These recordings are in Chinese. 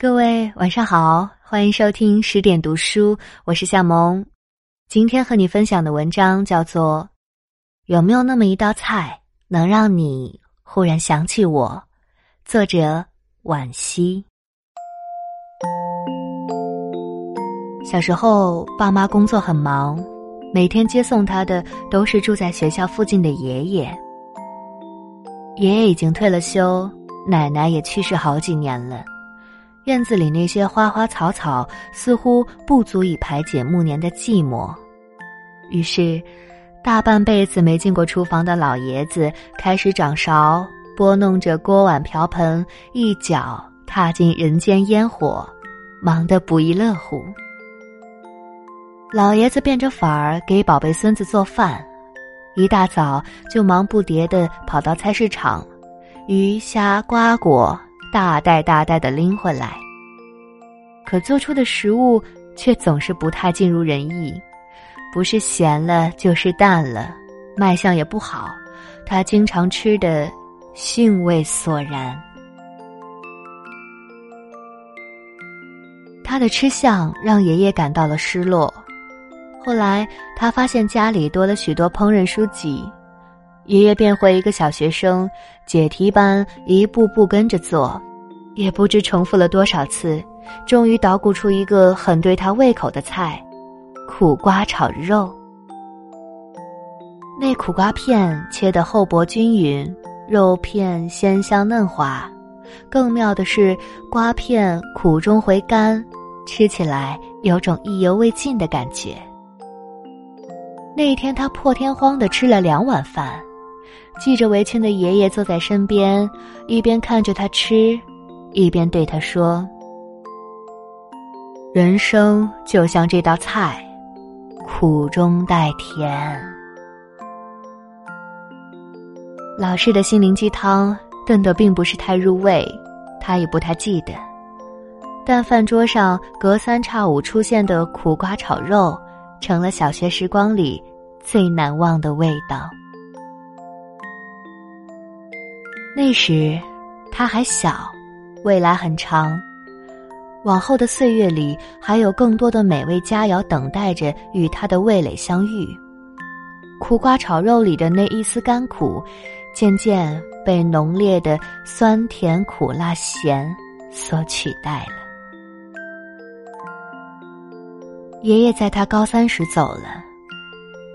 各位晚上好，欢迎收听十点读书，我是夏萌。今天和你分享的文章叫做《有没有那么一道菜能让你忽然想起我》，作者惋惜。小时候，爸妈工作很忙，每天接送他的都是住在学校附近的爷爷。爷爷已经退了休，奶奶也去世好几年了。院子里那些花花草草似乎不足以排解暮年的寂寞，于是，大半辈子没进过厨房的老爷子开始掌勺，拨弄着锅碗瓢盆，一脚踏进人间烟火，忙得不亦乐乎。老爷子变着法儿给宝贝孙子做饭，一大早就忙不迭地跑到菜市场，鱼虾瓜果。大袋大袋的拎回来，可做出的食物却总是不太尽如人意，不是咸了就是淡了，卖相也不好，他经常吃的兴味索然。他的吃相让爷爷感到了失落。后来他发现家里多了许多烹饪书籍。爷爷变回一个小学生，解题班一步步跟着做，也不知重复了多少次，终于捣鼓出一个很对他胃口的菜——苦瓜炒肉。那苦瓜片切得厚薄均匀，肉片鲜香嫩滑，更妙的是瓜片苦中回甘，吃起来有种意犹未尽的感觉。那一天，他破天荒的吃了两碗饭。系着围裙的爷爷坐在身边，一边看着他吃，一边对他说：“人生就像这道菜，苦中带甜。”老式的心灵鸡汤炖得并不是太入味，他也不太记得。但饭桌上隔三差五出现的苦瓜炒肉，成了小学时光里最难忘的味道。那时，他还小，未来很长，往后的岁月里还有更多的美味佳肴等待着与他的味蕾相遇。苦瓜炒肉里的那一丝甘苦，渐渐被浓烈的酸甜苦辣咸所取代了。爷爷在他高三时走了，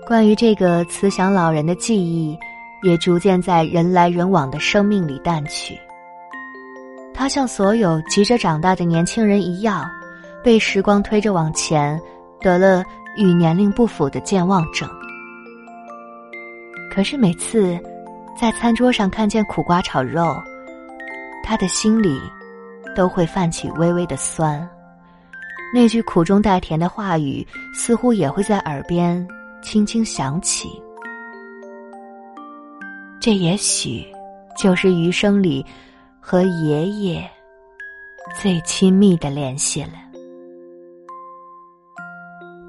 关于这个慈祥老人的记忆。也逐渐在人来人往的生命里淡去。他像所有急着长大的年轻人一样，被时光推着往前，得了与年龄不符的健忘症。可是每次在餐桌上看见苦瓜炒肉，他的心里都会泛起微微的酸。那句苦中带甜的话语，似乎也会在耳边轻轻响起。这也许就是余生里和爷爷最亲密的联系了。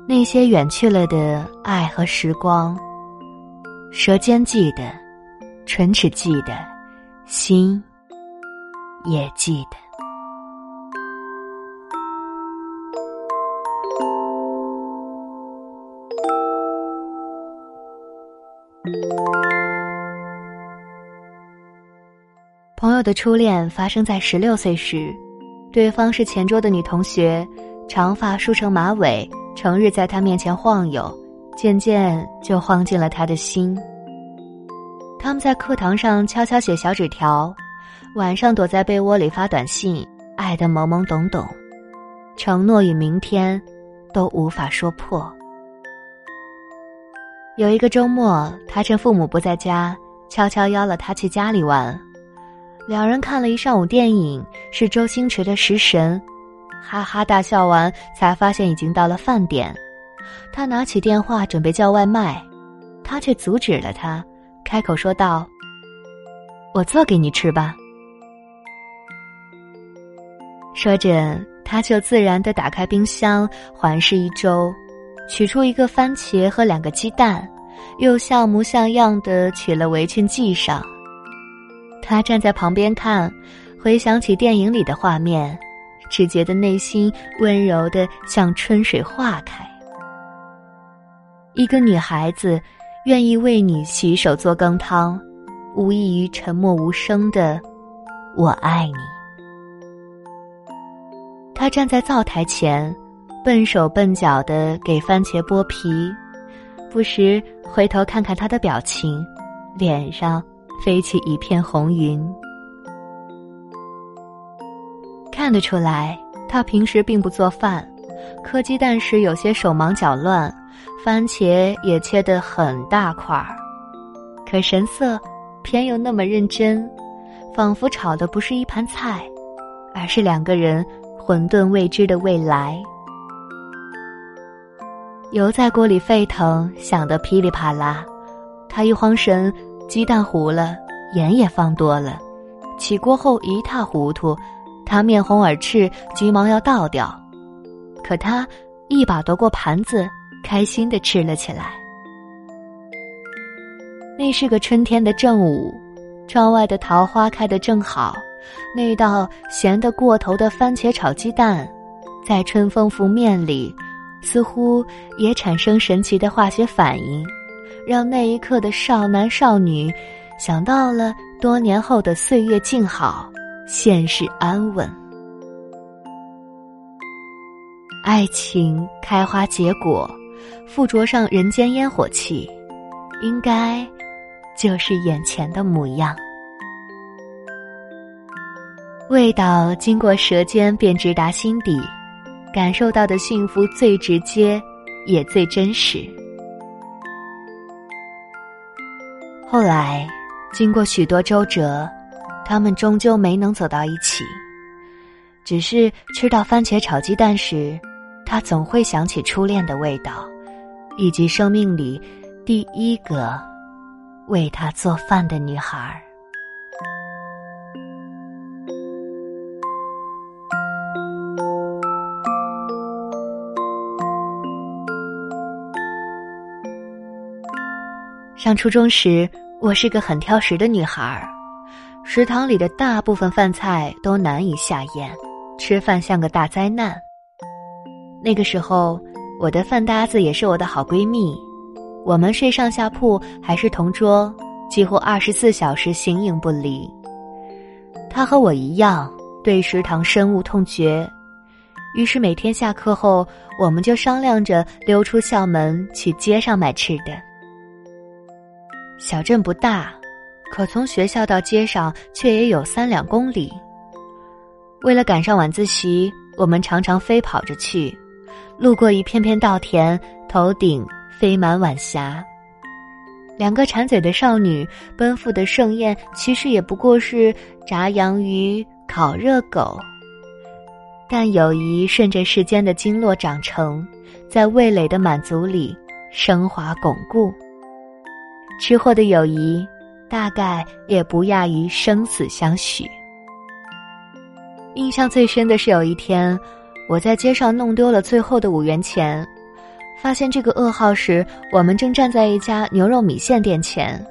那些远去了的爱和时光，舌尖记得，唇齿记得，心也记得。朋友的初恋发生在十六岁时，对方是前桌的女同学，长发梳成马尾，成日在他面前晃悠，渐渐就晃进了他的心。他们在课堂上悄悄写小纸条，晚上躲在被窝里发短信，爱得懵懵懂懂，承诺与明天都无法说破。有一个周末，他趁父母不在家，悄悄邀了他去家里玩。两人看了一上午电影，是周星驰的《食神》，哈哈大笑完，才发现已经到了饭点。他拿起电话准备叫外卖，他却阻止了他，开口说道：“我做给你吃吧。”说着，他就自然的打开冰箱，环视一周，取出一个番茄和两个鸡蛋，又像模像样的取了围裙系上。他站在旁边看，回想起电影里的画面，只觉得内心温柔的像春水化开。一个女孩子愿意为你洗手做羹汤，无异于沉默无声的“我爱你”。他站在灶台前，笨手笨脚的给番茄剥皮，不时回头看看他的表情，脸上飞起一片红云。看得出来，他平时并不做饭，磕鸡蛋时有些手忙脚乱，番茄也切得很大块儿，可神色偏又那么认真，仿佛炒的不是一盘菜，而是两个人混沌未知的未来。油在锅里沸腾，响得噼里啪啦，他一慌神，鸡蛋糊了，盐也放多了，起锅后一塌糊涂。他面红耳赤，急忙要倒掉，可他一把夺过盘子，开心的吃了起来。那是个春天的正午，窗外的桃花开得正好，那道咸得过头的番茄炒鸡蛋，在春风拂面里，似乎也产生神奇的化学反应，让那一刻的少男少女想到了多年后的岁月静好。现世安稳，爱情开花结果，附着上人间烟火气，应该就是眼前的模样。味道经过舌尖便直达心底，感受到的幸福最直接，也最真实。后来，经过许多周折。他们终究没能走到一起，只是吃到番茄炒鸡蛋时，他总会想起初恋的味道，以及生命里第一个为他做饭的女孩儿上初中时，我是个很挑食的女孩儿。食堂里的大部分饭菜都难以下咽，吃饭像个大灾难。那个时候，我的饭搭子也是我的好闺蜜，我们睡上下铺，还是同桌，几乎二十四小时形影不离。她和我一样对食堂深恶痛绝，于是每天下课后，我们就商量着溜出校门去街上买吃的。小镇不大。可从学校到街上却也有三两公里。为了赶上晚自习，我们常常飞跑着去，路过一片片稻田，头顶飞满晚霞。两个馋嘴的少女奔赴的盛宴，其实也不过是炸洋鱼、烤热狗。但友谊顺着时间的经络长成，在味蕾的满足里升华巩固。吃货的友谊。大概也不亚于生死相许。印象最深的是有一天，我在街上弄丢了最后的五元钱，发现这个噩耗时，我们正站在一家牛肉米线店前，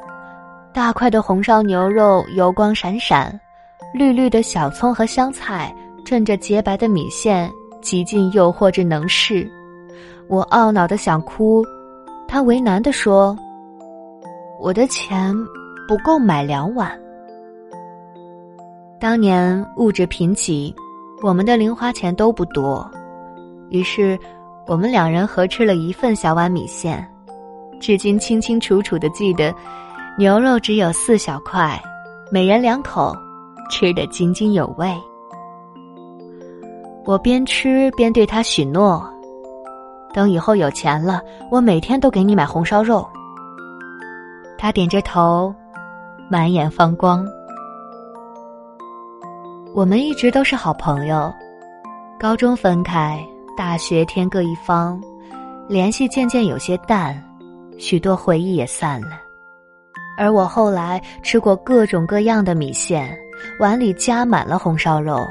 大块的红烧牛肉油光闪闪，绿绿的小葱和香菜衬着洁白的米线，极尽诱惑之能事。我懊恼的想哭，他为难的说：“我的钱。”不够买两碗。当年物质贫瘠，我们的零花钱都不多，于是我们两人合吃了一份小碗米线。至今清清楚楚的记得，牛肉只有四小块，每人两口，吃得津津有味。我边吃边对他许诺：等以后有钱了，我每天都给你买红烧肉。他点着头。满眼放光。我们一直都是好朋友，高中分开，大学天各一方，联系渐渐有些淡，许多回忆也散了。而我后来吃过各种各样的米线，碗里加满了红烧肉，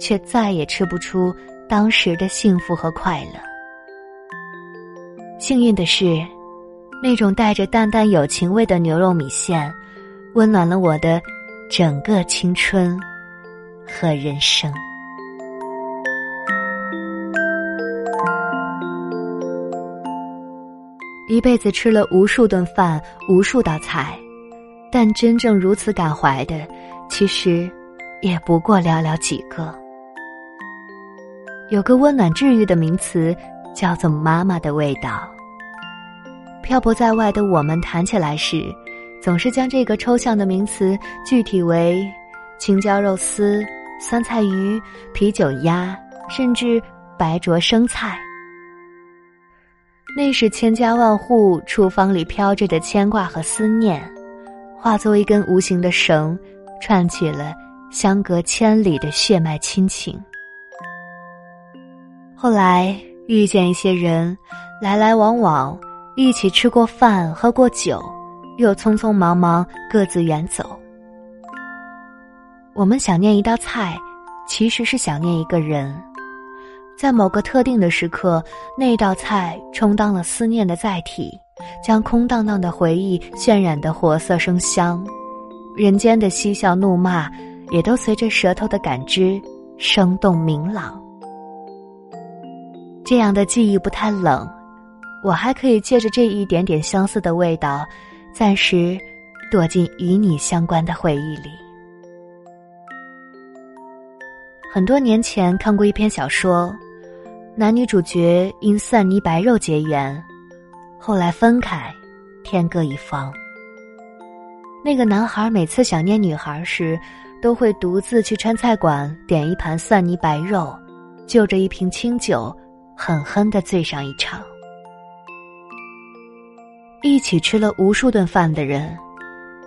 却再也吃不出当时的幸福和快乐。幸运的是，那种带着淡淡友情味的牛肉米线温暖了我的整个青春和人生。一辈子吃了无数顿饭无数道菜但真正如此感怀的其实也不过寥寥几个。有个温暖治愈的名词叫做妈妈的味道。漂泊在外的我们谈起来时，总是将这个抽象的名词具体为青椒肉丝、酸菜鱼、啤酒鸭，甚至白灼生菜。那是千家万户厨房里飘着的牵挂和思念，化作一根无形的绳，串起了相隔千里的血脉亲情。后来遇见一些人，来来往往，一起吃过饭，喝过酒，又匆匆忙忙各自远走。我们想念一道菜，其实是想念一个人。在某个特定的时刻，那道菜充当了思念的载体，将空荡荡的回忆渲染得活色生香，人间的嬉笑怒骂也都随着舌头的感知生动明朗。这样的记忆不太冷，我还可以借着这一点点相似的味道，暂时躲进与你相关的回忆里。很多年前看过一篇小说。男女主角因蒜泥白肉结缘，后来分开，天各一方。那个男孩每次想念女孩时，都会独自去川菜馆点一盘蒜泥白肉，就着一瓶清酒，狠狠的醉上一场。一起吃了无数顿饭的人，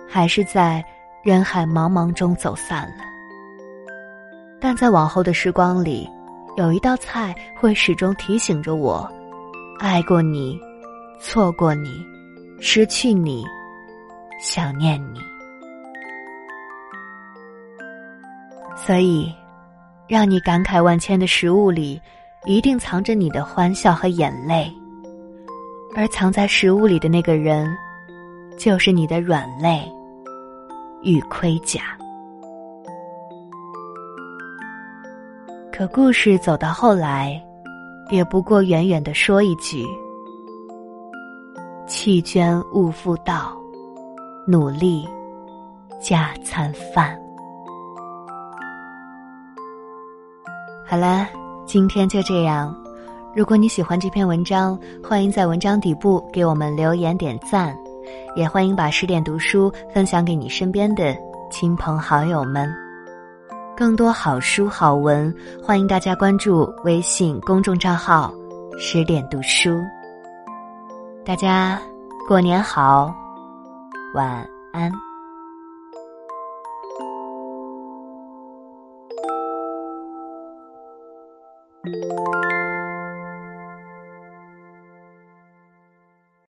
还是在人海茫茫中走散了。但在往后的时光里。有一道菜会始终提醒着我，爱过你，错过你，失去你，想念你。所以，让你感慨万千的食物里，一定藏着你的欢笑和眼泪，而藏在食物里的那个人，就是你的软肋与盔甲。可故事走到后来，也不过远远的说一句：“弃捐勿复道，努力加餐饭。”好了，今天就这样。如果你喜欢这篇文章，欢迎在文章底部给我们留言点赞，也欢迎把十点读书分享给你身边的亲朋好友们。更多好书好文，欢迎大家关注微信公众账号“十点读书”。大家过年好，晚安。